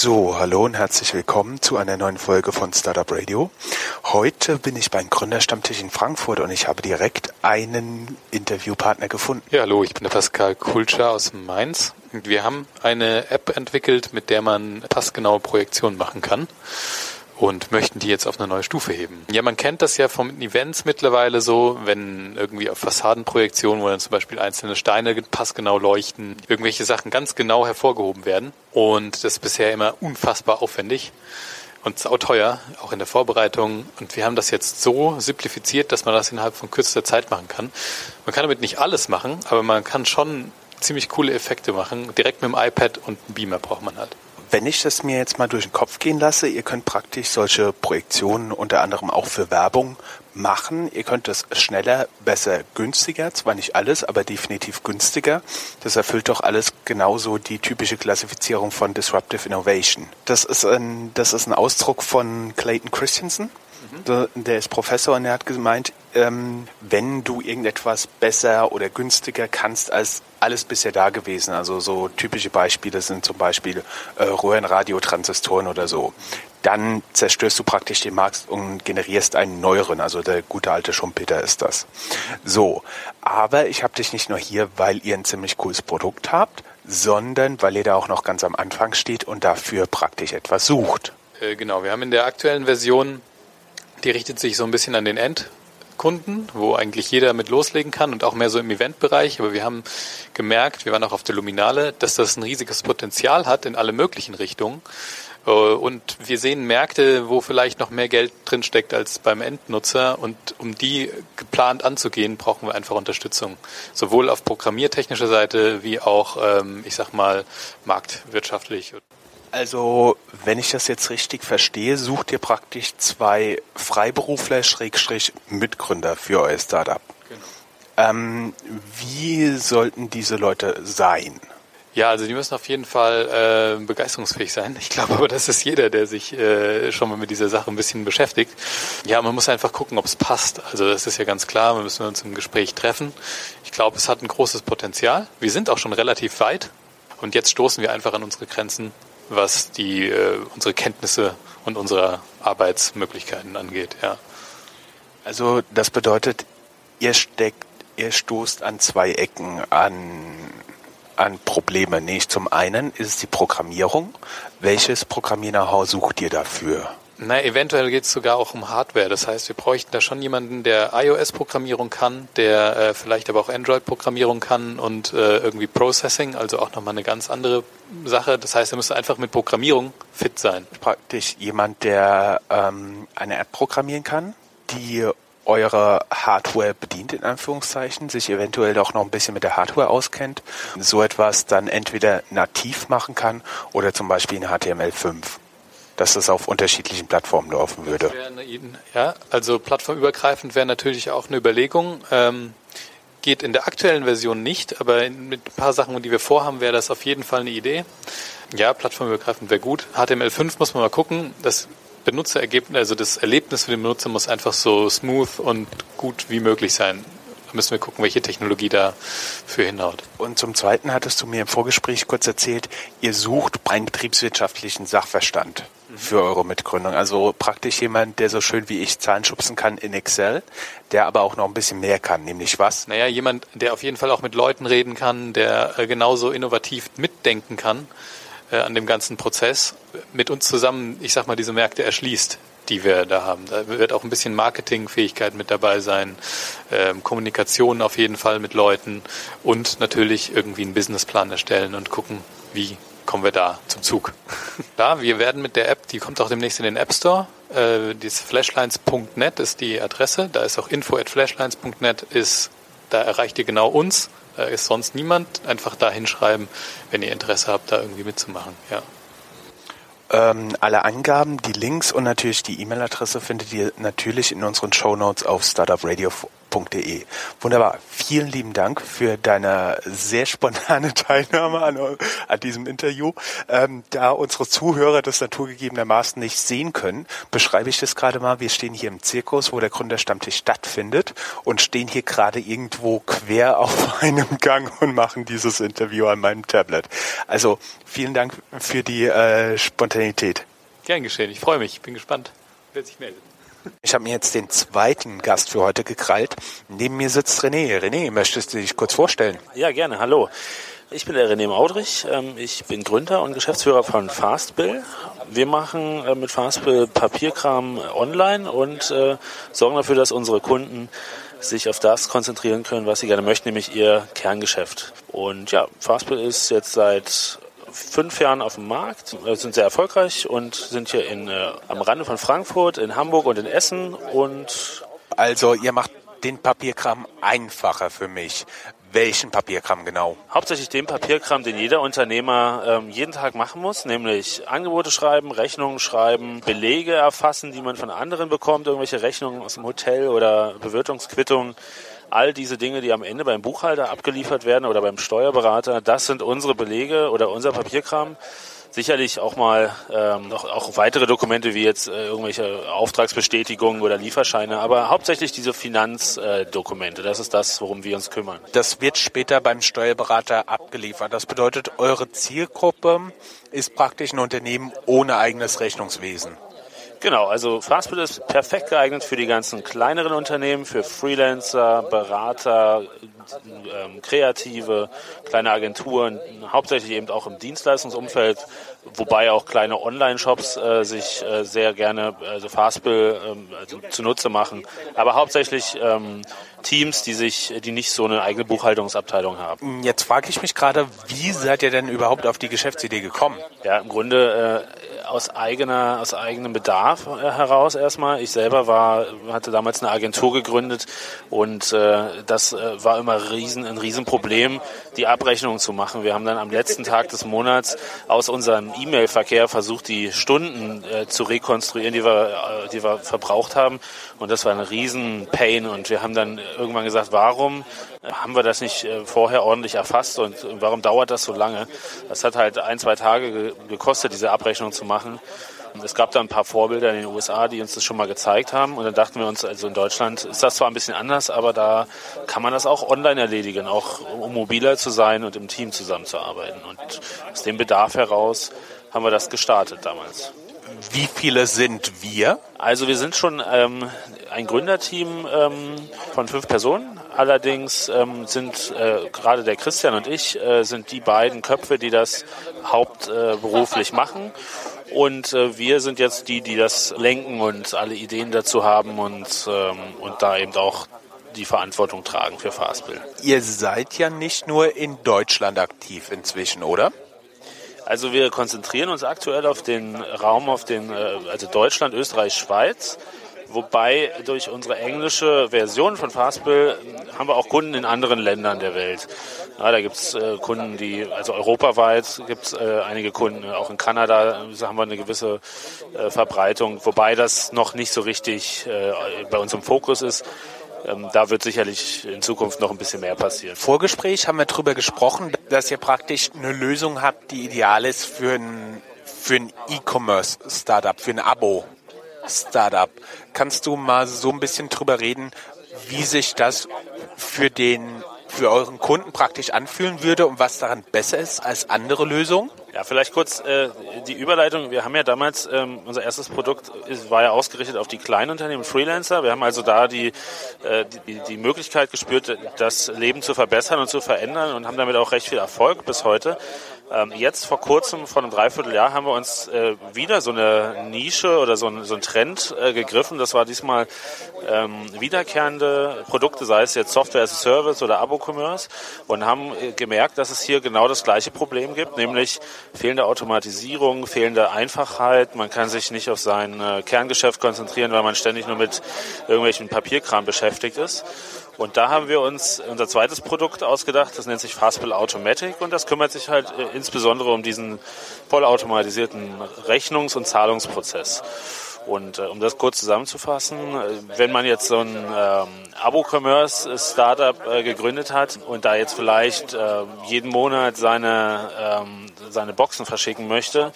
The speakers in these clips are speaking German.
So, hallo und herzlich willkommen zu einer neuen Folge von Startup Radio. Heute bin ich beim Gründerstammtisch in Frankfurt und ich habe direkt einen Interviewpartner gefunden. Ja, hallo, ich bin der Pascal Kulscher aus Mainz. Wir haben eine App entwickelt, mit der man passgenaue Projektionen machen kann und möchten die jetzt auf eine neue Stufe heben. Ja, man kennt das ja von Events mittlerweile so, wenn irgendwie auf Fassadenprojektionen, wo dann zum Beispiel einzelne Steine passgenau leuchten, irgendwelche Sachen ganz genau hervorgehoben werden. Und das ist bisher immer unfassbar aufwendig und sauteuer, auch in der Vorbereitung. Und wir haben das jetzt so simplifiziert, dass man das innerhalb von kürzester Zeit machen kann. Man kann damit nicht alles machen, aber man kann schon ziemlich coole Effekte machen. Direkt mit dem iPad und einem Beamer braucht man halt. Wenn ich das mir jetzt mal durch den Kopf gehen lasse, ihr könnt praktisch solche Projektionen unter anderem auch für Werbung machen. Ihr könnt es schneller, besser, günstiger, zwar nicht alles, aber definitiv günstiger. Das erfüllt doch alles genauso die typische Klassifizierung von Disruptive Innovation. Das ist ein, das ist ein Ausdruck von Clayton Christensen. Mhm. Der ist Professor und er hat gemeint, ähm, wenn du irgendetwas besser oder günstiger kannst als alles bisher da gewesen, also so typische Beispiele sind zum Beispiel äh, Röhrenradiotransistoren oder so, dann zerstörst du praktisch den Markt und generierst einen neueren, also der gute alte Schumpeter ist das. So, aber ich habe dich nicht nur hier, weil ihr ein ziemlich cooles Produkt habt, sondern weil ihr da auch noch ganz am Anfang steht und dafür praktisch etwas sucht. Äh, genau, wir haben in der aktuellen Version die richtet sich so ein bisschen an den Endkunden, wo eigentlich jeder mit loslegen kann und auch mehr so im Eventbereich. Aber wir haben gemerkt, wir waren auch auf der Luminale, dass das ein riesiges Potenzial hat in alle möglichen Richtungen. Äh, und wir sehen Märkte, wo vielleicht noch mehr Geld drinsteckt als beim Endnutzer. Und um die geplant anzugehen, brauchen wir einfach Unterstützung. Sowohl auf programmiertechnischer Seite wie auch, ähm, ich sag mal, marktwirtschaftlich. Also, wenn ich das jetzt richtig verstehe, sucht ihr praktisch zwei Freiberufler, Schrägstrich Mitgründer für euer Startup. Genau. Ähm, wie sollten diese Leute sein? Ja, also die müssen auf jeden Fall äh, begeisterungsfähig sein. Ich glaube aber, das ist jeder, der sich äh, schon mal mit dieser Sache ein bisschen beschäftigt. Ja, man muss einfach gucken, ob es passt. Also das ist ja ganz klar, wir müssen uns im Gespräch treffen. Ich glaube, es hat ein großes Potenzial. Wir sind auch schon relativ weit. Und jetzt stoßen wir einfach an unsere Grenzen was die äh, unsere Kenntnisse und unsere Arbeitsmöglichkeiten angeht. Ja. Also das bedeutet, ihr steckt, ihr stoßt an zwei Ecken an an Probleme. Nicht zum einen ist es die Programmierung. Welches Programmier-Know-how sucht ihr dafür? Na, eventuell geht es sogar auch um Hardware. Das heißt, wir bräuchten da schon jemanden, der iOS-Programmierung kann, der äh, vielleicht aber auch Android-Programmierung kann und äh, irgendwie Processing, also auch nochmal eine ganz andere Sache. Das heißt, er müsste einfach mit Programmierung fit sein. Praktisch jemand, der ähm, eine App programmieren kann, die eure Hardware bedient, in Anführungszeichen, sich eventuell auch noch ein bisschen mit der Hardware auskennt, so etwas dann entweder nativ machen kann oder zum Beispiel in HTML5 dass das auf unterschiedlichen Plattformen laufen würde. ja, also plattformübergreifend wäre natürlich auch eine Überlegung. Ähm, geht in der aktuellen Version nicht, aber mit ein paar Sachen, die wir vorhaben, wäre das auf jeden Fall eine Idee. Ja, plattformübergreifend wäre gut. HTML5 muss man mal gucken. Das Benutzerergebnis, also das Erlebnis für den Benutzer muss einfach so smooth und gut wie möglich sein. Da müssen wir gucken, welche Technologie da für hinhaut. Und zum Zweiten hattest du mir im Vorgespräch kurz erzählt, ihr sucht einen betriebswirtschaftlichen Sachverstand für eure Mitgründung. Also praktisch jemand, der so schön wie ich Zahlen schubsen kann in Excel, der aber auch noch ein bisschen mehr kann, nämlich was? Naja, jemand, der auf jeden Fall auch mit Leuten reden kann, der äh, genauso innovativ mitdenken kann äh, an dem ganzen Prozess, mit uns zusammen, ich sag mal, diese Märkte erschließt die wir da haben. Da wird auch ein bisschen Marketingfähigkeit mit dabei sein, ähm, Kommunikation auf jeden Fall mit Leuten und natürlich irgendwie einen Businessplan erstellen und gucken, wie kommen wir da zum Zug. Ja, wir werden mit der App, die kommt auch demnächst in den App Store. Äh, dieses Flashlines.net ist die Adresse. Da ist auch info at flashlines.net da erreicht ihr genau uns. Da ist sonst niemand. Einfach da hinschreiben, wenn ihr Interesse habt, da irgendwie mitzumachen. Ja. Ähm, alle Angaben, die Links und natürlich die E-Mail-Adresse findet ihr natürlich in unseren Show Notes auf startupradio.de www.fastbill.de. Wunderbar. Vielen lieben Dank für deine sehr spontane Teilnahme an, an diesem Interview. Ähm, da unsere Zuhörer das naturgegebenermaßen nicht sehen können, beschreibe ich das gerade mal. Wir stehen hier im Zirkus, wo der Gründerstammtisch stattfindet und stehen hier gerade irgendwo quer auf einem Gang und machen dieses Interview an meinem Tablet. Also vielen Dank für die äh, Spontanität. Gern geschehen. Ich freue mich. Bin gespannt, wer sich meldet. Ich habe mir jetzt den zweiten Gast für heute gekrallt. Neben mir sitzt René. René, möchtest du dich kurz vorstellen? Ja, gerne. Hallo. Ich bin der René Maudrich. Ähm, ich bin Gründer und Geschäftsführer von Fastbill. Wir machen äh, mit Fastbill Papierkram online und äh, sorgen dafür, dass unsere Kunden sich auf das konzentrieren können, was sie gerne möchten, nämlich ihr Kerngeschäft. Und ja, Fastbill ist jetzt seit fünf Jahren auf dem Markt, sind sehr erfolgreich und sind hier in, äh, am Rande von Frankfurt, in Hamburg und in Essen. Und also ihr macht den Papierkram einfacher für mich. Welchen Papierkram genau? Hauptsächlich den Papierkram, den jeder Unternehmer ähm, jeden Tag machen muss, nämlich Angebote schreiben, Rechnungen schreiben, Belege erfassen, die man von anderen bekommt, irgendwelche Rechnungen aus dem Hotel oder Bewirtungsquittungen all diese Dinge, die am Ende beim Buchhalter abgeliefert werden oder beim Steuerberater, das sind unsere Belege oder unser Papierkram. Sicherlich auch mal ähm, noch auch weitere Dokumente wie jetzt äh, irgendwelche Auftragsbestätigungen oder Lieferscheine, aber hauptsächlich diese Finanzdokumente. Äh, das ist das, worum wir uns kümmern. Das wird später beim Steuerberater abgeliefert. Das bedeutet, eure Zielgruppe ist praktisch ein Unternehmen ohne eigenes Rechnungswesen. Genau, also Fastbill ist perfekt geeignet für die ganzen kleineren Unternehmen, für Freelancer, Berater, ähm, Kreative, kleine Agenturen, hauptsächlich eben auch im Dienstleistungsumfeld, wobei auch kleine Online-Shops äh, sich äh, sehr gerne also Fastbill ähm, also zunutze machen, aber hauptsächlich ähm, Teams, die sich, die nicht so eine eigene Buchhaltungsabteilung haben. Jetzt frage ich mich gerade, wie seid ihr denn überhaupt auf die Geschäftsidee gekommen? Ja, im Grunde äh, aus eigener, aus eigenem Bedarf äh, heraus erstmal. Ich selber war, hatte damals eine Agentur gegründet und äh, das äh, war immer riesen, ein Riesenproblem, die Abrechnung zu machen. Wir haben dann am letzten Tag des Monats aus unserem E-Mail-Verkehr versucht, die Stunden äh, zu rekonstruieren, die wir, äh, die wir verbraucht haben. Und das war ein riesen Pain. Und wir haben dann irgendwann gesagt, warum haben wir das nicht äh, vorher ordentlich erfasst und warum dauert das so lange? Das hat halt ein, zwei Tage gekostet, diese Abrechnung zu machen. Und es gab da ein paar Vorbilder in den USA, die uns das schon mal gezeigt haben. Und dann dachten wir uns, also in Deutschland ist das zwar ein bisschen anders, aber da kann man das auch online erledigen, auch um mobiler zu sein und im Team zusammenzuarbeiten. Und aus dem Bedarf heraus haben wir das gestartet damals. Wie viele sind wir? Also wir sind schon ähm, ein Gründerteam ähm, von fünf Personen. Allerdings ähm, sind äh, gerade der Christian und ich äh, sind die beiden Köpfe, die das hauptberuflich äh, machen. Und äh, wir sind jetzt die, die das lenken und alle Ideen dazu haben und, ähm, und da eben auch die Verantwortung tragen für Fastbill. Ihr seid ja nicht nur in Deutschland aktiv inzwischen, oder? Also wir konzentrieren uns aktuell auf den Raum, auf den, äh, also Deutschland, Österreich, Schweiz. Wobei durch unsere englische Version von Fastbill haben wir auch Kunden in anderen Ländern der Welt. Ja, da gibt's äh, Kunden, die, also europaweit gibt's äh, einige Kunden, auch in Kanada äh, haben wir eine gewisse äh, Verbreitung, wobei das noch nicht so richtig äh, bei uns im Fokus ist. Ähm, da wird sicherlich in Zukunft noch ein bisschen mehr passieren. Vorgespräch haben wir darüber gesprochen, dass ihr praktisch eine Lösung habt, die ideal ist für ein, für ein E-Commerce-Startup, für ein Abo-Startup. Kannst du mal so ein bisschen drüber reden, wie sich das für den für euren Kunden praktisch anfühlen würde und was daran besser ist als andere Lösungen? Ja, vielleicht kurz äh, die Überleitung. Wir haben ja damals, ähm, unser erstes Produkt ist, war ja ausgerichtet auf die kleinen Unternehmen, Freelancer. Wir haben also da die, äh, die, die Möglichkeit gespürt, das Leben zu verbessern und zu verändern und haben damit auch recht viel Erfolg bis heute. Ähm, jetzt vor kurzem, vor einem Dreivierteljahr, haben wir uns äh, wieder so eine Nische oder so ein, so ein Trend äh, gegriffen. Das war diesmal ähm, wiederkehrende Produkte, sei es jetzt Software as a Service oder Abo-Commerce und haben äh, gemerkt, dass es hier genau das gleiche Problem gibt, nämlich fehlende Automatisierung, fehlende Einfachheit. Man kann sich nicht auf sein äh, Kerngeschäft konzentrieren, weil man ständig nur mit irgendwelchen Papierkram beschäftigt ist. Und da haben wir uns unser zweites Produkt ausgedacht, das nennt sich Fastbill Automatic und das kümmert sich halt äh, insbesondere um diesen vollautomatisierten Rechnungs- und Zahlungsprozess. Und äh, um das kurz zusammenzufassen, äh, wenn man jetzt so ein ähm, Abo-Commerce-Startup äh, gegründet hat und da jetzt vielleicht äh, jeden Monat seine, ähm, seine Boxen verschicken möchte,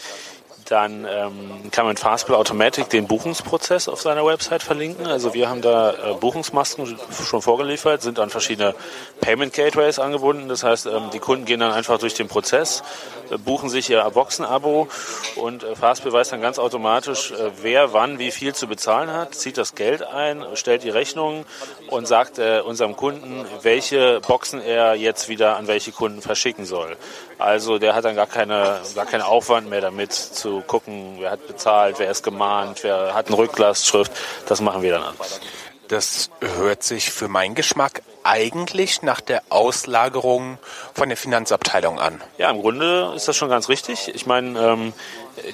dann ähm, kann man Fastbill Automatic den Buchungsprozess auf seiner Website verlinken. Also wir haben da äh, Buchungsmasken schon vorgeliefert, sind an verschiedene Payment Gateways angebunden. Das heißt, ähm, die Kunden gehen dann einfach durch den Prozess, äh, buchen sich ihr Boxen-Abo und äh, Fastbill weiß dann ganz automatisch, äh, wer wann wie viel zu bezahlen hat, zieht das Geld ein, stellt die Rechnung und sagt äh, unserem Kunden, welche Boxen er jetzt wieder an welche Kunden verschicken soll. Also der hat dann gar, keine, gar keinen Aufwand mehr damit zu gucken, wer hat bezahlt, wer ist gemahnt, wer hat eine Rücklastschrift. Das machen wir dann alles. Das hört sich für meinen Geschmack eigentlich nach der Auslagerung von der Finanzabteilung an. Ja, im Grunde ist das schon ganz richtig. Ich meine, ähm,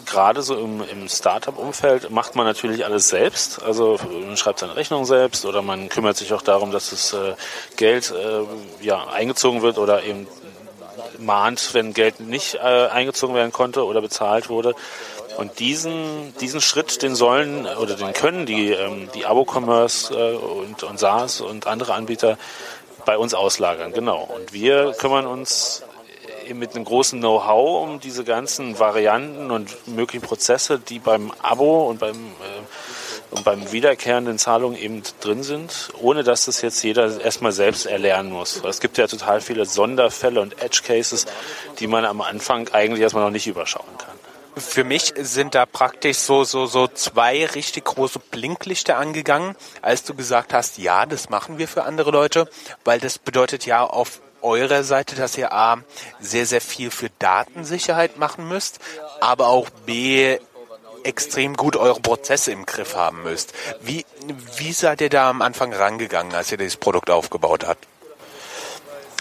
gerade so im, im Startup-Umfeld macht man natürlich alles selbst. Also man schreibt seine Rechnung selbst oder man kümmert sich auch darum, dass das äh, Geld äh, ja, eingezogen wird oder eben mahnt, wenn Geld nicht äh, eingezogen werden konnte oder bezahlt wurde. Und diesen, diesen Schritt, den sollen oder den können die, ähm, die Abo-Commerce äh, und, und SaaS und andere Anbieter bei uns auslagern, genau. Und wir kümmern uns mit einem großen Know-how um diese ganzen Varianten und möglichen Prozesse, die beim Abo und beim äh, und beim wiederkehrenden Zahlungen eben drin sind, ohne dass das jetzt jeder erstmal selbst erlernen muss. Es gibt ja total viele Sonderfälle und Edge Cases, die man am Anfang eigentlich erstmal noch nicht überschauen kann. Für mich sind da praktisch so, so, so zwei richtig große Blinklichter angegangen, als du gesagt hast, ja, das machen wir für andere Leute, weil das bedeutet ja auf eurer Seite, dass ihr A, sehr, sehr viel für Datensicherheit machen müsst, aber auch B, extrem gut eure Prozesse im Griff haben müsst. Wie, wie seid ihr da am Anfang rangegangen, als ihr dieses Produkt aufgebaut habt?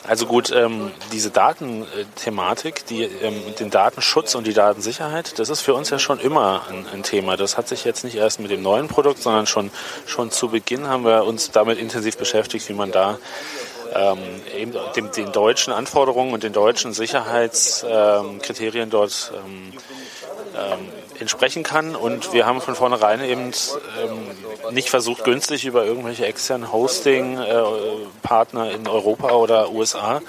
Also gut, ähm, diese Datenthematik, die, ähm, den Datenschutz und die Datensicherheit, das ist für uns ja schon immer ein, ein, Thema. Das hat sich jetzt nicht erst mit dem neuen Produkt, sondern schon, schon zu Beginn haben wir uns damit intensiv beschäftigt, wie man da ähm, eben dem, den deutschen Anforderungen und den deutschen Sicherheitskriterien dort ähm, ähm, entsprechen kann. Und wir haben von vornherein eben ähm, nicht versucht, günstig über irgendwelche externen Hosting-Partner in Europa oder USA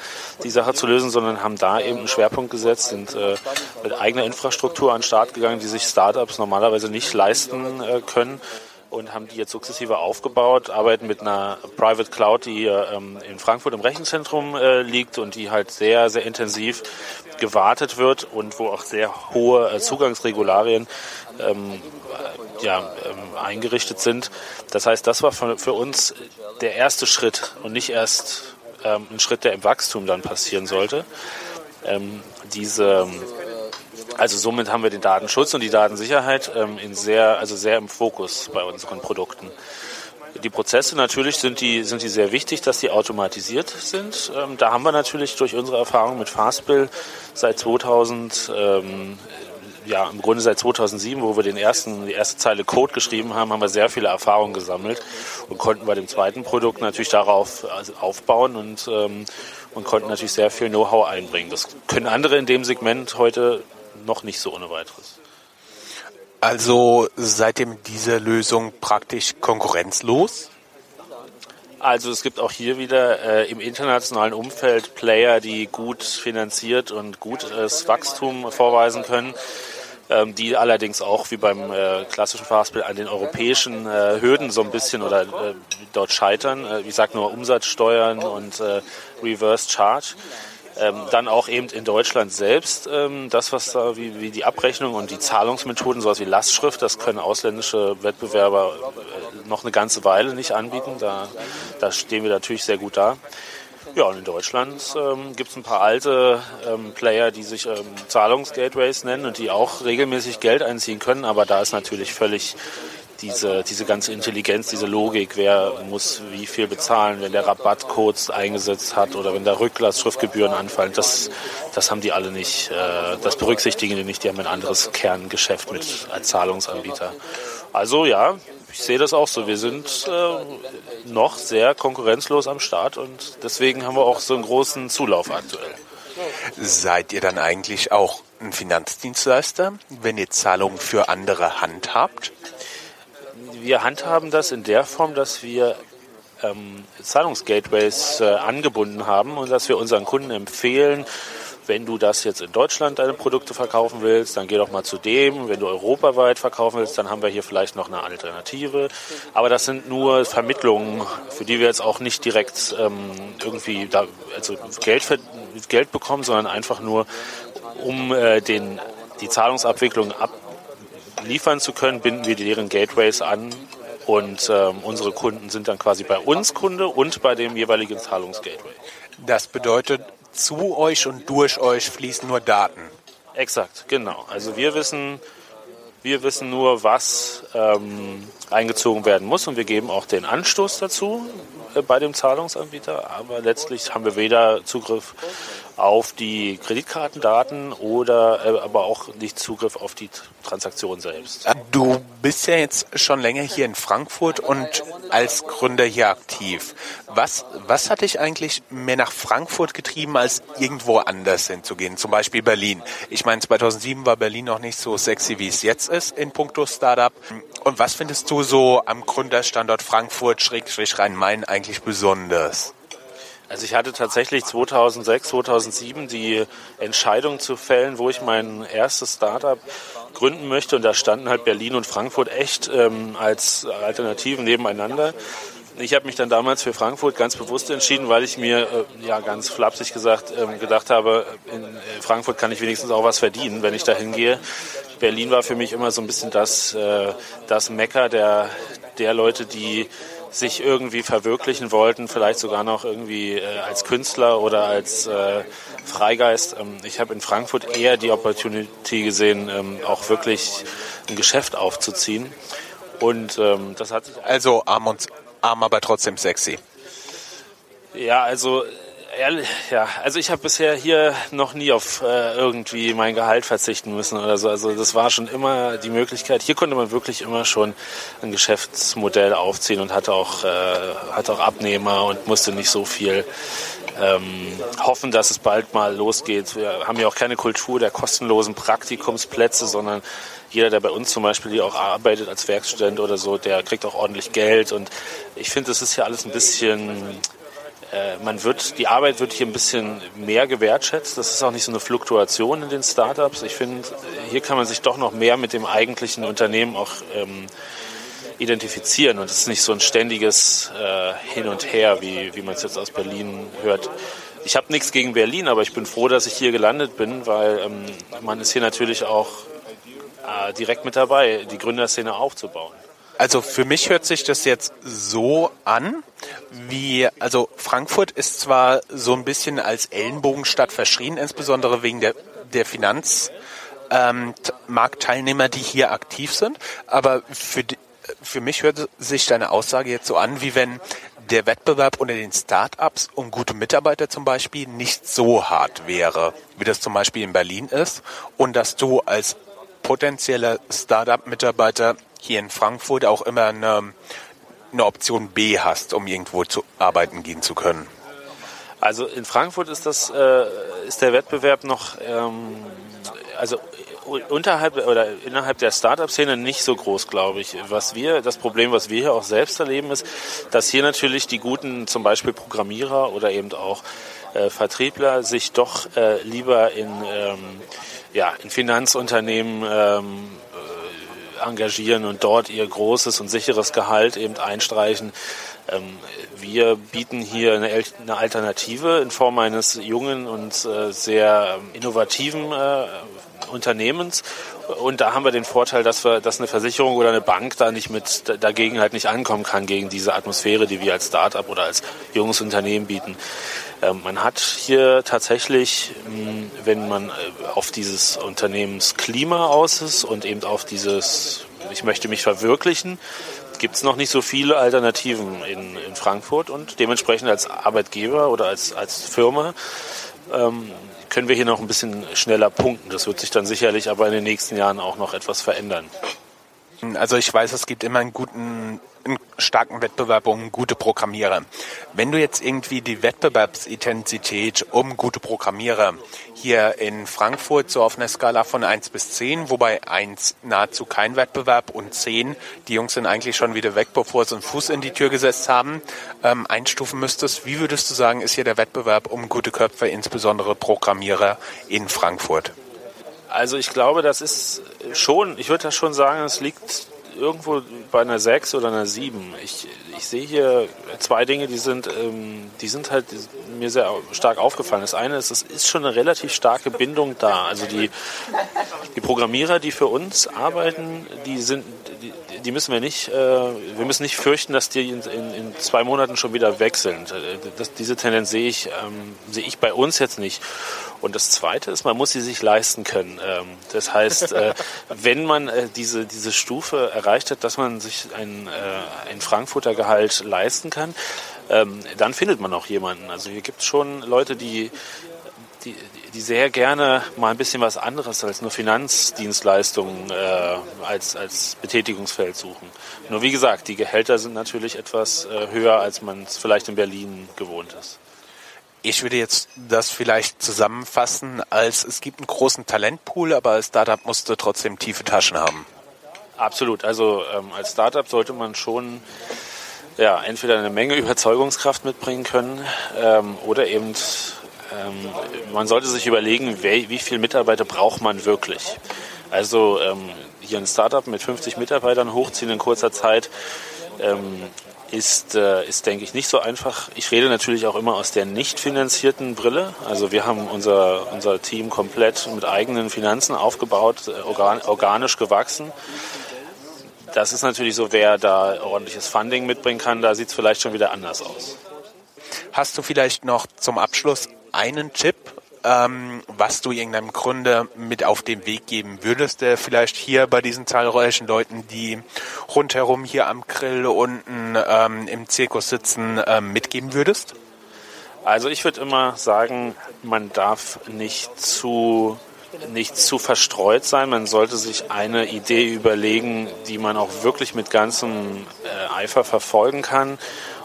die Sache zu lösen, sondern haben da eben einen Schwerpunkt gesetzt, sind äh, mit eigener Infrastruktur an den Start gegangen, die sich Startups normalerweise nicht leisten äh, können und haben die jetzt sukzessive aufgebaut, arbeiten mit einer Private Cloud, die ähm, in Frankfurt im Rechenzentrum äh, liegt und die halt sehr, sehr intensiv gewartet wird und wo auch sehr hohe äh, Zugangsregularien ähm, äh, ja, ähm, eingerichtet sind. Das heißt, das war für, für uns der erste Schritt und nicht erst ähm, ein Schritt, der im Wachstum dann passieren sollte. Ähm, diese also somit haben wir den Datenschutz und die Datensicherheit ähm, in sehr, also sehr im Fokus bei unseren Produkten. Die Prozesse natürlich sind die, sind die sehr wichtig, dass die automatisiert sind. Ähm, da haben wir natürlich durch unsere Erfahrung mit Fastbill seit 2000, ähm, ja, im Grunde seit 2007, wo wir den ersten, die erste Zeile Code geschrieben haben, haben wir sehr viele Erfahrungen gesammelt und konnten bei dem zweiten Produkt natürlich darauf also aufbauen und, ähm, und konnten natürlich sehr viel Know-how einbringen. Das können andere in dem Segment heute noch nicht so ohne weiteres. Also seitdem diese Lösung praktisch konkurrenzlos? Also es gibt auch hier wieder äh, im internationalen Umfeld Player, die gut finanziert und gutes Wachstum vorweisen können, ähm, die allerdings auch wie beim äh, klassischen Fastbill an den europäischen äh, Hürden so ein bisschen oder äh, dort scheitern. Äh, ich sage nur Umsatzsteuern und Reverse Charge. Ähm, dann auch eben in Deutschland selbst ähm, das, was da wie, wie die Abrechnung und die Zahlungsmethoden, sowas wie Lastschrift, das können ausländische Wettbewerber äh, noch eine ganze Weile nicht anbieten. Da, da stehen wir natürlich sehr gut da. Ja, und in Deutschland ähm, gibt es ein paar alte ähm, Player, die sich ähm, Zahlungsgateways nennen und die auch regelmäßig Geld einziehen können, aber da ist natürlich völlig diese, diese ganze Intelligenz, diese Logik, wer muss wie viel bezahlen, wenn der Rabattcodes eingesetzt hat oder wenn da Rücklassschriftgebühren anfallen, das, das haben die alle nicht, äh, das berücksichtigen die nicht, die haben ein anderes Kerngeschäft mit als Zahlungsanbieter. Also ja, ich sehe das auch so. Wir sind äh, noch sehr konkurrenzlos am Start und deswegen haben wir auch so einen großen Zulauf aktuell. Seid ihr dann eigentlich auch ein Finanzdienstleister, wenn ihr Zahlungen für andere handhabt? Wir handhaben das in der Form, dass wir ähm, Zahlungsgateways äh, angebunden haben und dass wir unseren Kunden empfehlen, wenn du das jetzt in Deutschland deine Produkte verkaufen willst, dann geh doch mal zu dem. Wenn du europaweit verkaufen willst, dann haben wir hier vielleicht noch eine Alternative. Aber das sind nur Vermittlungen, für die wir jetzt auch nicht direkt ähm, irgendwie da, also Geld, Geld bekommen, sondern einfach nur, um äh, den, die Zahlungsabwicklung abliefern zu können, binden wir deren Gateways an und ähm, unsere Kunden sind dann quasi bei uns Kunde und bei dem jeweiligen Zahlungsgateway. Das bedeutet, zu euch und durch euch fließen nur Daten. Exakt, genau. Also wir wissen, wir wissen nur, was ähm, eingezogen werden muss und wir geben auch den Anstoß dazu äh, bei dem Zahlungsanbieter. Aber letztlich haben wir weder Zugriff auf die Kreditkartendaten oder äh, aber auch nicht Zugriff auf die Transaktion selbst. Du bist ja jetzt schon länger hier in Frankfurt und als Gründer hier aktiv. Was, was hat dich eigentlich mehr nach Frankfurt getrieben, als irgendwo anders hinzugehen, zum Beispiel Berlin? Ich meine, 2007 war Berlin noch nicht so sexy, wie es jetzt ist in puncto Startup. Und was findest du so am Gründerstandort Frankfurt, Schrägstrich Rhein-Main eigentlich besonders? Also ich hatte tatsächlich 2006, 2007 die Entscheidung zu fällen, wo ich mein erstes Startup gründen möchte. Und da standen halt Berlin und Frankfurt echt ähm, als Alternativen nebeneinander. Ich habe mich dann damals für Frankfurt ganz bewusst entschieden, weil ich mir, äh, ja ganz flapsig gesagt, ähm, gedacht habe, in äh, Frankfurt kann ich wenigstens auch was verdienen, wenn ich da hingehe. Berlin war für mich immer so ein bisschen das, äh, das Mecker der, der Leute, die sich irgendwie verwirklichen wollten, vielleicht sogar noch irgendwie äh, als Künstler oder als äh, Freigeist. Ähm, ich habe in Frankfurt eher die Opportunity gesehen, ähm, auch wirklich ein Geschäft aufzuziehen. Und ähm, das hat sich also arm und arm, aber trotzdem sexy. Ja, also ehrlich, ja, also ich habe bisher hier noch nie auf äh, irgendwie mein Gehalt verzichten müssen oder so. Also das war schon immer die Möglichkeit. Hier konnte man wirklich immer schon ein Geschäftsmodell aufziehen und hatte auch, äh, hatte auch Abnehmer und musste nicht so viel ähm, hoffen, dass es bald mal losgeht. Wir haben ja auch keine Kultur der kostenlosen Praktikumsplätze, sondern jeder, der bei uns zum Beispiel hier auch arbeitet als Werkstudent oder so, der kriegt auch ordentlich Geld. Und ich finde, das ist ja alles ein bisschen äh, man wird, die Arbeit wird hier ein bisschen mehr gewertschätzt. Das ist auch nicht so eine Fluktuation in den Startups. Ich finde, hier kann man sich doch noch mehr mit dem eigentlichen Unternehmen auch ähm, identifizieren und es ist nicht so ein ständiges äh, Hin und Her, wie, wie man es jetzt aus Berlin hört. Ich habe nichts gegen Berlin, aber ich bin froh, dass ich hier gelandet bin, weil ähm, man ist hier natürlich auch äh, direkt mit dabei, die Gründerszene aufzubauen. Also für mich hört sich das jetzt so an, wie, also Frankfurt ist zwar so ein bisschen als Ellenbogenstadt verschrien, insbesondere wegen der, der Finanzmarktteilnehmer, ähm, die hier aktiv sind, aber für, für mich hört sich deine Aussage jetzt so an, wie wenn der Wettbewerb unter den Start-ups um gute Mitarbeiter zum Beispiel nicht so hart wäre, wie das zum Beispiel in Berlin ist, und dass du als potenzieller Startup-Mitarbeiter hier in Frankfurt auch immer eine, eine Option B hast, um irgendwo zu arbeiten gehen zu können? Also in Frankfurt ist das äh, ist der Wettbewerb noch ähm, also unterhalb oder innerhalb der Startup-Szene nicht so groß, glaube ich. Was wir, das Problem, was wir hier auch selbst erleben, ist, dass hier natürlich die guten, zum Beispiel Programmierer oder eben auch äh, Vertriebler sich doch äh, lieber in, ähm, ja, in Finanzunternehmen ähm, engagieren und dort ihr großes und sicheres Gehalt eben einstreichen. Ähm, wir bieten hier eine, Alternative in Form eines jungen und äh, sehr innovativen äh, Unternehmens. Und da haben wir den Vorteil, dass wir, dass eine Versicherung oder eine Bank da nicht mit dagegen halt nicht ankommen kann gegen diese Atmosphäre, die wir als Start-up oder als junges Unternehmen bieten. Ähm, man hat hier tatsächlich, wenn man äh, auf dieses Unternehmensklima aus ist und eben auf dieses, ich möchte mich verwirklichen, gibt es noch nicht so viele Alternativen in, in Frankfurt und dementsprechend als Arbeitgeber oder als, als Firma ähm, können wir hier noch ein bisschen schneller punkten. Das wird sich dann sicherlich aber in den nächsten Jahren auch noch etwas verändern. Also ich weiß, es gibt immer einen guten einen starken Wettbewerb um gute Programmierer. Wenn du jetzt irgendwie die Wettbewerbsintensität um gute Programmierer hier in Frankfurt so auf einer Skala von 1 bis 10, wobei 1 nahezu kein Wettbewerb und 10, die Jungs sind eigentlich schon wieder weg, bevor sie einen Fuß in die Tür gesetzt haben, ähm, einstufen müsstest, wie würdest du sagen, ist hier der Wettbewerb um gute Köpfe, insbesondere Programmierer in Frankfurt? Also ich glaube, das ist schon, ich würde das schon sagen, es liegt irgendwo bei einer 6 oder einer 7. Ich, ich sehe hier zwei Dinge, die sind, ähm, die sind halt mir sehr stark aufgefallen. Das eine ist, es ist schon eine relativ starke Bindung da. Also die, die Programmierer, die für uns arbeiten, die sind, die, die müssen wir nicht, äh, wir müssen nicht fürchten, dass die in, in, in zwei Monaten schon wieder wechseln. Das, diese Tendenz sehe ich, ähm, sehe ich bei uns jetzt nicht. Und das Zweite ist, man muss sie sich leisten können. Ähm, das heißt, äh, wenn man äh, diese, diese Stufe erreicht hat, dass man sich ein, äh, ein Frankfurter Gehalt leisten kann, ähm, dann findet man auch jemanden. Also hier gibt es schon Leute, die, die, die sehr gerne mal ein bisschen was anderes als nur Finanzdienstleistungen äh, als, als Betätigungsfeld suchen. Nur wie gesagt, die Gehälter sind natürlich etwas äh, höher, als man es vielleicht in Berlin gewohnt ist. Ich würde jetzt das vielleicht zusammenfassen, als es gibt einen großen Talentpool, aber als Startup musst du trotzdem tiefe Taschen haben. Absolut. Also ähm, als Startup sollte man schon ja, entweder eine Menge Überzeugungskraft mitbringen können ähm, oder eben ähm, man sollte sich überlegen, wie, wie viele Mitarbeiter braucht man wirklich. Also ähm, hier ein Startup mit 50 Mitarbeitern hochziehen in kurzer Zeit ähm, ist, äh, ist, denke ich, nicht so einfach. Ich rede natürlich auch immer aus der nicht finanzierten Brille. Also wir haben unser, unser Team komplett mit eigenen Finanzen aufgebaut, äh, organ, organisch gewachsen. Das ist natürlich so, wer da ordentliches Funding mitbringen kann, da sieht es vielleicht schon wieder anders aus. Hast du vielleicht noch zum Abschluss einen Tipp, ähm, was du irgendeinem Kunde mit auf den Weg geben würdest, der vielleicht hier bei diesen zahlreichen Leuten, die rundherum hier am Grill unten ähm, im Zirkus sitzen, ähm, mitgeben würdest? Also ich würde immer sagen, man darf nicht zu nicht zu verstreut sein. Man sollte sich eine Idee überlegen, die man auch wirklich mit ganzem äh, Eifer verfolgen kann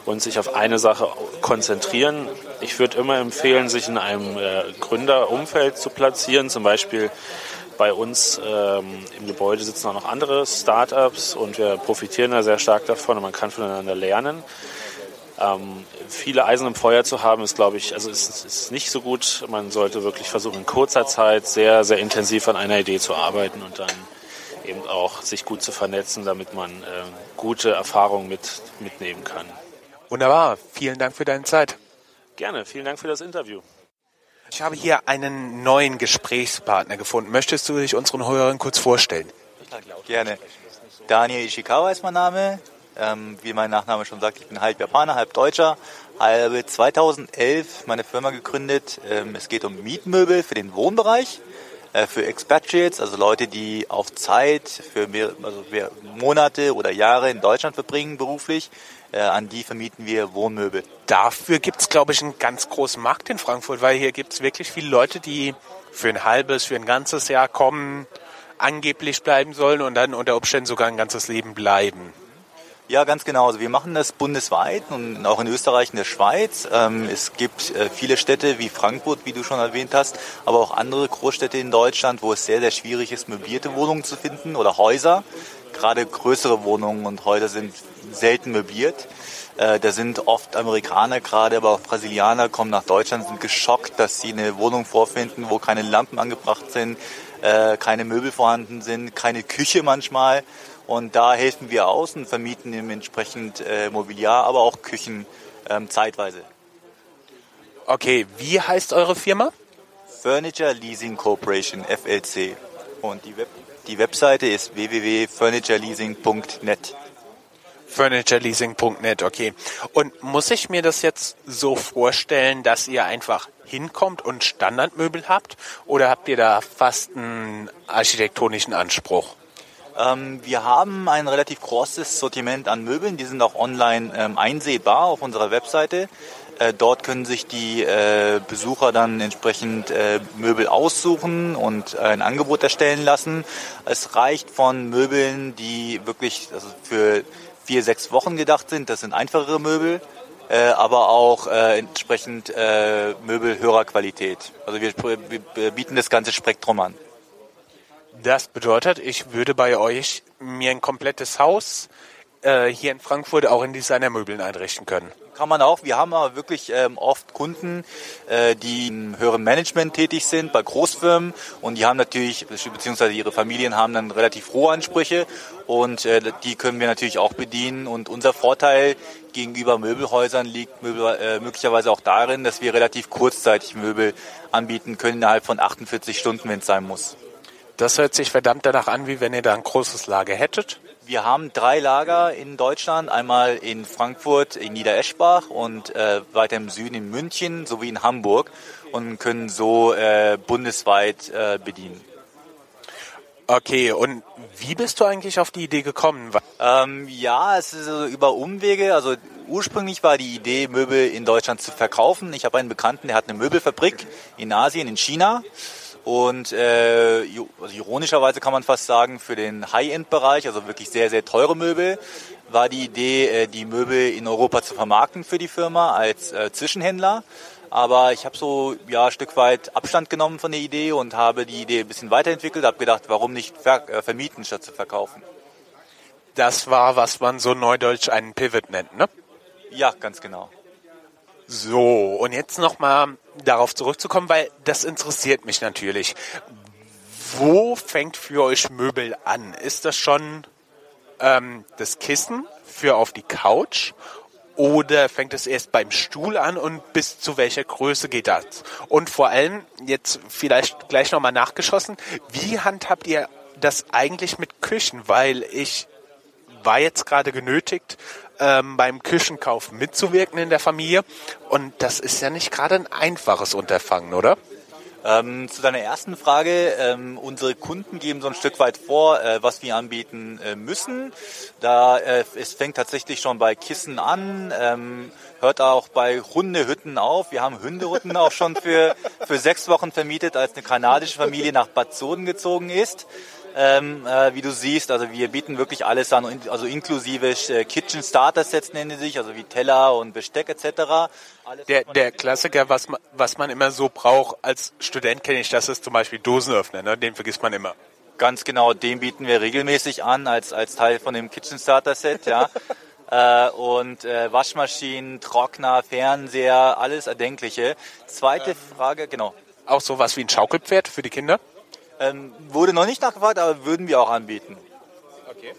und sich auf eine Sache konzentrieren. Ich würde immer empfehlen, sich in einem äh, Gründerumfeld zu platzieren, zum Beispiel bei uns ähm, im Gebäude sitzen auch noch andere Startups und wir profitieren da sehr stark davon und man kann voneinander lernen. Ähm, viele Eisen im Feuer zu haben, ist, glaube ich, also ist, ist nicht so gut. Man sollte wirklich versuchen, in kurzer Zeit sehr, sehr intensiv an einer Idee zu arbeiten und dann eben auch sich gut zu vernetzen, damit man äh, gute Erfahrungen mit, mitnehmen kann. Wunderbar. Vielen Dank für deine Zeit. Gerne. Vielen Dank für das Interview. Ich habe hier einen neuen Gesprächspartner gefunden. Möchtest du dich unseren Hörern kurz vorstellen? Gerne. Daniel Ishikawa ist mein Name. Ähm, wie mein Nachname schon sagt, ich bin halb Japaner, halb Deutscher. Habe 2011 meine Firma gegründet. Ähm, es geht um Mietmöbel für den Wohnbereich, äh, für Expatriates, also Leute, die auf Zeit für mehr, also mehr Monate oder Jahre in Deutschland verbringen beruflich äh, an die vermieten wir Wohnmöbel. Dafür gibt es, glaube ich, einen ganz großen Markt in Frankfurt, weil hier gibt es wirklich viele Leute, die für ein halbes, für ein ganzes Jahr kommen, angeblich bleiben sollen und dann unter Umständen sogar ein ganzes Leben bleiben. Ja, ganz genau. Also wir machen das bundesweit und auch in Österreich und der Schweiz. Ähm, es gibt äh, viele Städte wie Frankfurt, wie du schon erwähnt hast, aber auch andere Großstädte in Deutschland, wo es sehr, sehr schwierig ist, möblierte Wohnungen zu finden oder Häuser. Gerade größere Wohnungen und Häuser sind selten möbliert. Äh, da sind oft Amerikaner gerade, aber auch Brasilianer kommen nach Deutschland, sind geschockt, dass sie eine Wohnung vorfinden, wo keine Lampen angebracht sind, äh, keine Möbel vorhanden sind, keine Küche manchmal. Und da helfen wir aus und vermieten entsprechend äh, Mobiliar, aber auch Küchen ähm, zeitweise. Okay, wie heißt eure Firma? Furniture Leasing Corporation, FLC. Und die, Web die Webseite ist www.furnitureleasing.net furnitureleasing.net, okay. Und muss ich mir das jetzt so vorstellen, dass ihr einfach hinkommt und Standardmöbel habt oder habt ihr da fast einen architektonischen Anspruch? Ähm, wir haben ein relativ großes Sortiment an Möbeln, die sind auch online ähm, einsehbar auf unserer Webseite. Äh, dort können sich die äh, Besucher dann entsprechend äh, Möbel aussuchen und ein Angebot erstellen lassen. Es reicht von Möbeln, die wirklich also für vier, sechs Wochen gedacht sind. Das sind einfachere Möbel, äh, aber auch äh, entsprechend äh, Möbel höherer Qualität. Also wir, wir bieten das ganze Spektrum an. Das bedeutet, ich würde bei euch mir ein komplettes Haus äh, hier in Frankfurt auch in Designermöbeln einrichten können. Kann man auch. Wir haben aber wirklich ähm, oft Kunden, äh, die im höheren Management tätig sind, bei Großfirmen und die haben natürlich, beziehungsweise ihre Familien haben dann relativ hohe Ansprüche und äh, die können wir natürlich auch bedienen. Und unser Vorteil gegenüber Möbelhäusern liegt Möbel, äh, möglicherweise auch darin, dass wir relativ kurzzeitig Möbel anbieten können, innerhalb von 48 Stunden, wenn es sein muss. Das hört sich verdammt danach an, wie wenn ihr da ein großes Lager hättet. Wir haben drei Lager in Deutschland, einmal in Frankfurt, in Niedereschbach und äh, weiter im Süden in München sowie in Hamburg und können so äh, bundesweit äh, bedienen. Okay, und wie bist du eigentlich auf die Idee gekommen? Ähm, ja, es ist über Umwege. Also ursprünglich war die Idee, Möbel in Deutschland zu verkaufen. Ich habe einen Bekannten, der hat eine Möbelfabrik in Asien, in China. Und äh, also ironischerweise kann man fast sagen, für den High-End-Bereich, also wirklich sehr, sehr teure Möbel, war die Idee, äh, die Möbel in Europa zu vermarkten für die Firma als äh, Zwischenhändler. Aber ich habe so ja, ein Stück weit Abstand genommen von der Idee und habe die Idee ein bisschen weiterentwickelt, habe gedacht, warum nicht ver äh, vermieten statt zu verkaufen. Das war, was man so neudeutsch einen Pivot nennt, ne? Ja, ganz genau. So, und jetzt nochmal darauf zurückzukommen, weil das interessiert mich natürlich. Wo fängt für euch Möbel an? Ist das schon ähm, das Kissen für auf die Couch oder fängt es erst beim Stuhl an und bis zu welcher Größe geht das? Und vor allem, jetzt vielleicht gleich nochmal nachgeschossen, wie handhabt ihr das eigentlich mit Küchen? Weil ich war jetzt gerade genötigt, ähm, beim Küchenkauf mitzuwirken in der Familie. Und das ist ja nicht gerade ein einfaches Unterfangen, oder? Ähm, zu deiner ersten Frage, ähm, unsere Kunden geben so ein Stück weit vor, äh, was wir anbieten äh, müssen. Da äh, es fängt tatsächlich schon bei Kissen an, ähm, hört auch bei Hundehütten auf. Wir haben Hundehütten auch schon für für sechs Wochen vermietet, als eine kanadische Familie nach Bad Soden gezogen ist. Ähm, äh, wie du siehst, also wir bieten wirklich alles an, also inklusive äh, Kitchen Starter Sets nennen sie sich, also wie Teller und Besteck etc. Alles, der, der Klassiker, was man, was man immer so braucht, als Student kenne ich das, ist zum Beispiel Dosenöffner, ne? den vergisst man immer. Ganz genau, den bieten wir regelmäßig an als, als Teil von dem Kitchen Starter Set, ja. äh, und äh, Waschmaschinen, Trockner, Fernseher, alles Erdenkliche. Zweite ähm, Frage, genau. Auch sowas wie ein Schaukelpferd für die Kinder? Ähm, wurde noch nicht nachgefragt, aber würden wir auch anbieten. Okay.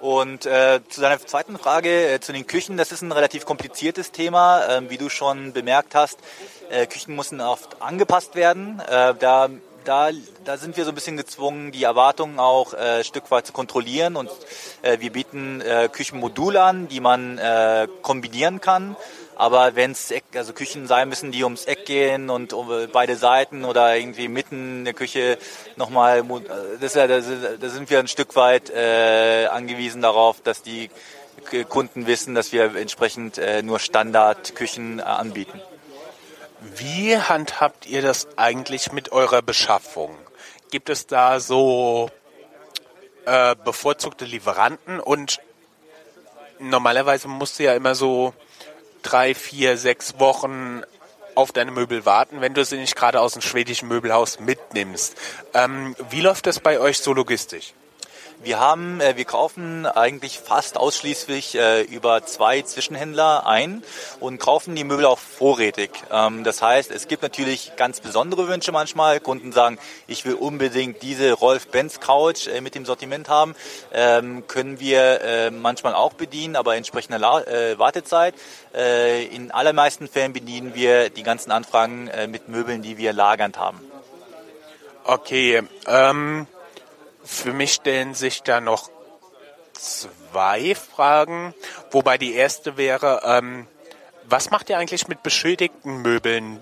Und äh, zu deiner zweiten Frage, äh, zu den Küchen, das ist ein relativ kompliziertes Thema. Ähm, wie du schon bemerkt hast, äh, Küchen müssen oft angepasst werden. Äh, da, da, da sind wir so ein bisschen gezwungen, die Erwartungen auch äh, ein Stück weit zu kontrollieren. Und äh, wir bieten Küchenmodule an, die man kombinieren kann. Aber wenn es also Küchen sein müssen, die ums Eck gehen und um beide Seiten oder irgendwie mitten in der Küche nochmal, das, ja, da sind wir ein Stück weit äh, angewiesen darauf, dass die Kunden wissen, dass wir entsprechend äh, nur Standardküchen äh, anbieten. Wie handhabt ihr das eigentlich mit eurer Beschaffung? Gibt es da so äh, bevorzugte Lieferanten und normalerweise musst du ja immer so drei, vier, sechs Wochen auf deine Möbel warten, wenn du sie nicht gerade aus dem schwedischen Möbelhaus mitnimmst. Ähm, wie läuft das bei euch so logistisch? Wir haben, äh, wir kaufen eigentlich fast ausschließlich äh, über zwei Zwischenhändler ein und kaufen die Möbel auch vorrätig. Ähm, das heißt, es gibt natürlich ganz besondere Wünsche manchmal. Kunden sagen, ich will unbedingt diese Rolf Benz Couch äh, mit dem Sortiment haben. Ähm, können wir manchmal auch bedienen, aber entsprechender Wartezeit. In allermeisten Fällen bedienen wir die ganzen Anfragen mit Möbeln, die wir lagernd haben. Okay, ähm, für mich stellen sich da noch zwei Fragen, wobei die erste wäre, ähm, was macht ihr eigentlich mit beschädigten Möbeln?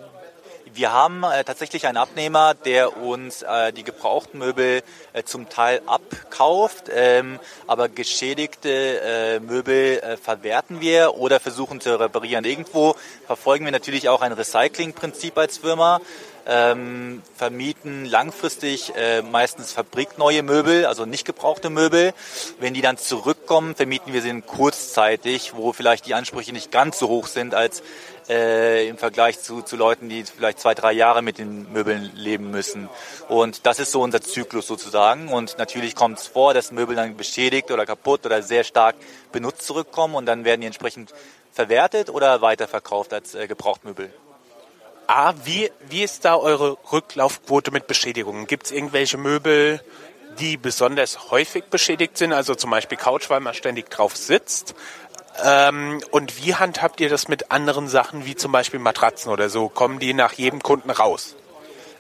Wir haben äh, tatsächlich einen Abnehmer, der uns äh, die gebrauchten Möbel äh, zum Teil abkauft, ähm, aber geschädigte äh, Möbel äh, verwerten wir oder versuchen zu reparieren. Irgendwo verfolgen wir natürlich auch ein Recyclingprinzip als Firma. Ähm, vermieten langfristig äh, meistens fabrikneue Möbel, also nicht gebrauchte Möbel. Wenn die dann zurückkommen, vermieten wir sie kurzzeitig, wo vielleicht die Ansprüche nicht ganz so hoch sind als äh, im Vergleich zu, zu Leuten, die vielleicht zwei, drei Jahre mit den Möbeln leben müssen. Und das ist so unser Zyklus sozusagen. Und natürlich kommt es vor, dass Möbel dann beschädigt oder kaputt oder sehr stark benutzt zurückkommen und dann werden die entsprechend verwertet oder weiterverkauft als äh, Gebrauchtmöbel. A, wie, wie ist da eure Rücklaufquote mit Beschädigungen? Gibt es irgendwelche Möbel, die besonders häufig beschädigt sind? Also zum Beispiel Couch, weil man ständig drauf sitzt. Ähm, und wie handhabt ihr das mit anderen Sachen, wie zum Beispiel Matratzen oder so? Kommen die nach jedem Kunden raus?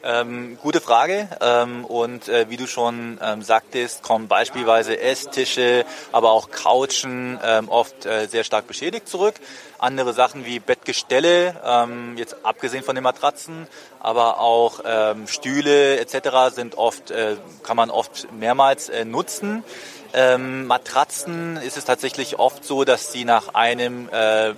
Ähm, gute Frage. Ähm, und äh, wie du schon ähm, sagtest, kommen beispielsweise Esstische, aber auch Couchen ähm, oft äh, sehr stark beschädigt zurück. Andere Sachen wie Bettgestelle, ähm, jetzt abgesehen von den Matratzen, aber auch ähm, Stühle etc. sind oft, äh, kann man oft mehrmals äh, nutzen. Ähm, Matratzen ist es tatsächlich oft so, dass sie nach einem äh,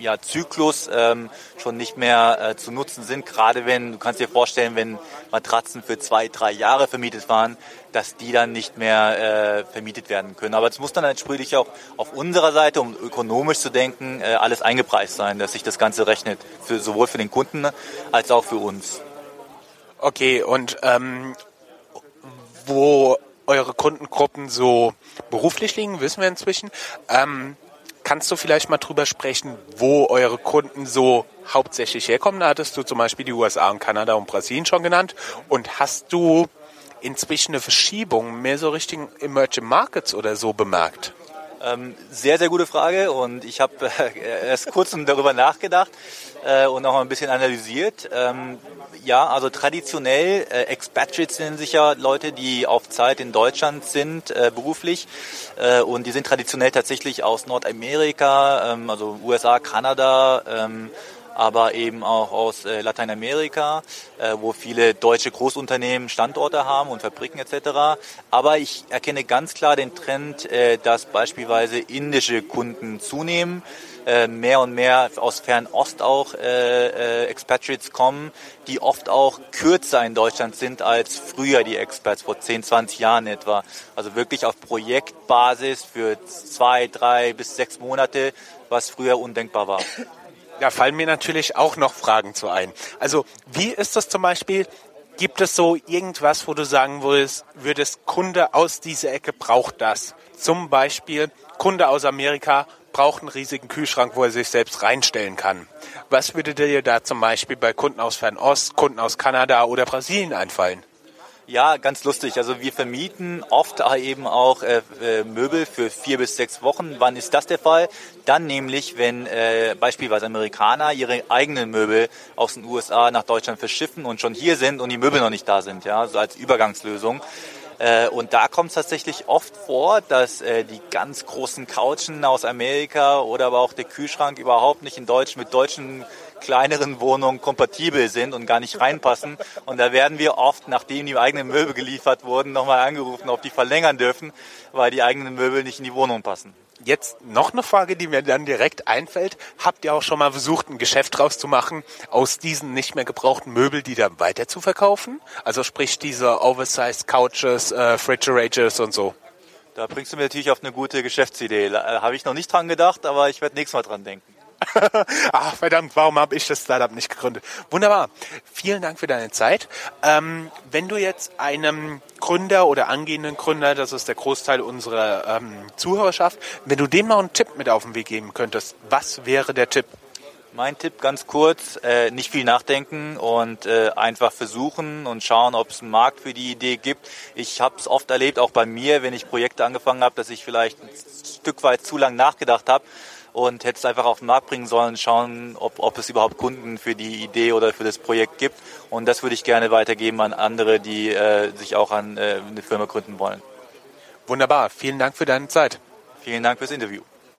ja, Zyklus ähm, schon nicht mehr äh, zu nutzen sind. Gerade wenn, du kannst dir vorstellen, wenn Matratzen für zwei, drei Jahre vermietet waren, dass die dann nicht mehr äh, vermietet werden können. Aber es muss dann entsprechend auch auf unserer Seite, um ökonomisch zu denken, äh, alles eingepreist sein, dass sich das Ganze rechnet, für, sowohl für den Kunden als auch für uns. Okay, und ähm, wo eure Kundengruppen so beruflich liegen, wissen wir inzwischen. Ähm, Kannst du vielleicht mal drüber sprechen, wo eure Kunden so hauptsächlich herkommen? Da hattest du zum Beispiel die USA und Kanada und Brasilien schon genannt. Und hast du inzwischen eine Verschiebung mehr so Richtung Emerging Markets oder so bemerkt? Ähm, sehr, sehr gute Frage und ich habe äh, erst kurz darüber nachgedacht äh, und auch ein bisschen analysiert. Ähm, ja, also traditionell äh, Expatriates nennen sich ja Leute, die auf Zeit in Deutschland sind, äh, beruflich. Äh, und die sind traditionell tatsächlich aus Nordamerika, ähm, also USA, Kanada, ähm, aber eben auch aus äh, Lateinamerika, äh, wo viele deutsche Großunternehmen Standorte haben und Fabriken etc. Aber ich erkenne ganz klar den Trend, äh, dass beispielsweise indische Kunden zunehmen äh, mehr und mehr aus Fernost auch äh, äh, Expatriates kommen, die oft auch kürzer in Deutschland sind als früher die Expats, vor 10, 20 Jahren etwa. Also wirklich auf Projektbasis für zwei, drei bis sechs Monate, was früher undenkbar war. Da fallen mir natürlich auch noch Fragen zu ein. Also wie ist das zum Beispiel? Gibt es so irgendwas, wo du sagen würdest, würdest Kunde aus dieser Ecke braucht das? Zum Beispiel Kunde aus Amerika braucht einen riesigen Kühlschrank, wo er sich selbst reinstellen kann. Was würde dir da zum Beispiel bei Kunden aus Fernost, Kunden aus Kanada oder Brasilien einfallen? Ja, ganz lustig. Also wir vermieten oft eben auch äh, äh, Möbel für vier bis sechs Wochen. Wann ist das der Fall? Dann nämlich, wenn äh, beispielsweise Amerikaner ihre eigenen Möbel aus den USA nach Deutschland verschiffen und schon hier sind und die Möbel noch nicht da sind, ja, so als Übergangslösung. Äh, und da kommt es tatsächlich oft vor, dass äh, die ganz großen Couchen aus Amerika oder aber auch der Kühlschrank überhaupt nicht in Deutsch mit deutschen kleineren Wohnungen kompatibel sind und gar nicht reinpassen. Und da werden wir oft, nachdem die eigenen Möbel geliefert wurden, nochmal angerufen, ob die verlängern dürfen, weil die eigenen Möbel nicht in die Wohnung passen. Jetzt noch eine Frage, die mir dann direkt einfällt. Habt ihr auch schon mal versucht, ein Geschäft draus zu machen, aus diesen nicht mehr gebrauchten Möbel, die dann weiter zu verkaufen? Also sprich diese Oversized Couches, äh, Refrigerators und so. Da bringst du mir natürlich auf eine gute Geschäftsidee. Äh, Habe ich noch nicht dran gedacht, aber ich werde nächstes Mal dran denken. Ach, verdammt, warum habe ich das Startup nicht gegründet? Wunderbar. Vielen Dank für deine Zeit. Ähm, wenn du jetzt einem Gründer oder angehenden Gründer, das ist der Großteil unserer ähm, Zuhörerschaft, wenn du dem noch einen Tipp mit auf den Weg geben könntest, was wäre der Tipp? Mein Tipp ganz kurz, äh, nicht viel nachdenken und äh, einfach versuchen und schauen, ob es einen Markt für die Idee gibt. Ich habe es oft erlebt, auch bei mir, wenn ich Projekte angefangen habe, dass ich vielleicht ein Stück weit zu lang nachgedacht habe und hätte es einfach auf den Markt bringen sollen, schauen, ob, ob es überhaupt Kunden für die Idee oder für das Projekt gibt. Und das würde ich gerne weitergeben an andere, die äh, sich auch an äh, eine Firma gründen wollen. Wunderbar. Vielen Dank für deine Zeit. Vielen Dank fürs Interview.